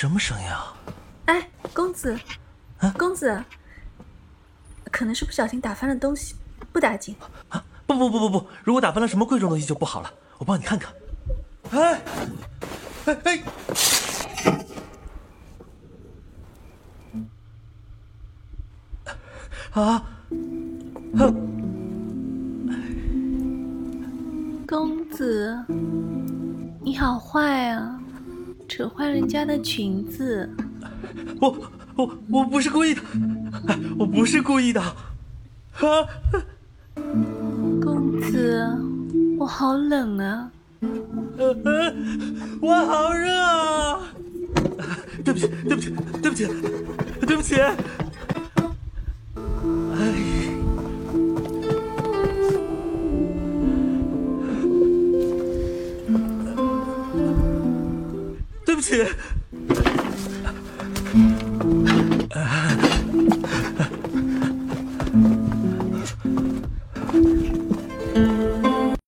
什么声音啊？哎，公子，啊公子，可能是不小心打翻了东西，不打紧。啊，不不不不不，如果打翻了什么贵重东西就不好了，我帮你看看。哎，哎哎，啊，哼，公子，你好坏啊，扯坏人家的裙子。我我我不是故意的，哎，我不是故意的，啊，公子，我好冷啊。呃呃，我好热啊！对不起，对不起，对不起，对不起。对不起。